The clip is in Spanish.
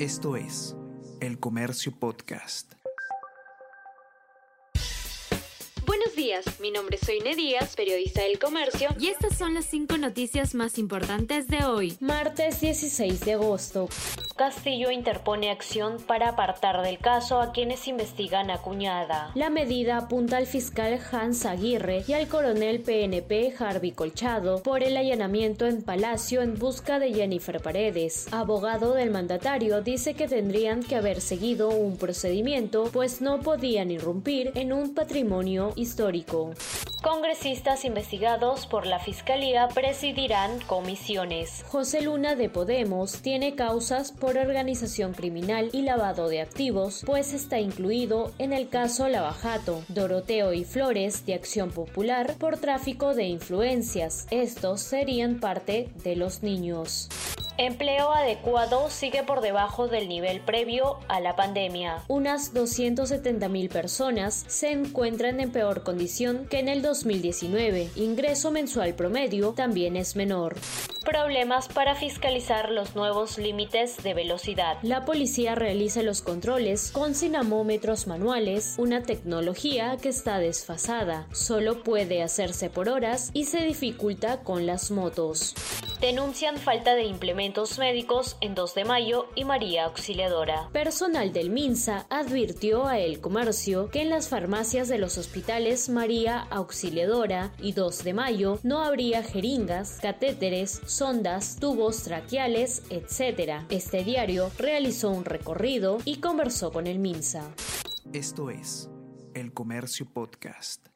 Esto es El Comercio Podcast. Buenos días, mi nombre es Soine Díaz, periodista del Comercio, y estas son las cinco noticias más importantes de hoy, martes 16 de agosto. Castillo interpone acción para apartar del caso a quienes investigan a Cuñada. La medida apunta al fiscal Hans Aguirre y al coronel PNP Harvey Colchado por el allanamiento en Palacio en busca de Jennifer Paredes. Abogado del mandatario dice que tendrían que haber seguido un procedimiento pues no podían irrumpir en un patrimonio histórico. Congresistas investigados por la Fiscalía presidirán comisiones. José Luna de Podemos tiene causas por organización criminal y lavado de activos, pues está incluido en el caso Lavajato. Doroteo y Flores de Acción Popular por tráfico de influencias. Estos serían parte de los niños. Empleo adecuado sigue por debajo del nivel previo a la pandemia. Unas 270.000 personas se encuentran en peor condición que en el 2019. Ingreso mensual promedio también es menor problemas para fiscalizar los nuevos límites de velocidad. La policía realiza los controles con cinamómetros manuales, una tecnología que está desfasada. Solo puede hacerse por horas y se dificulta con las motos. Denuncian falta de implementos médicos en 2 de mayo y María Auxiliadora. Personal del MINSA advirtió a El Comercio que en las farmacias de los hospitales María Auxiliadora y 2 de mayo no habría jeringas, catéteres, sondas, tubos traqueales, etc. Este diario realizó un recorrido y conversó con el MINSA. Esto es El Comercio Podcast.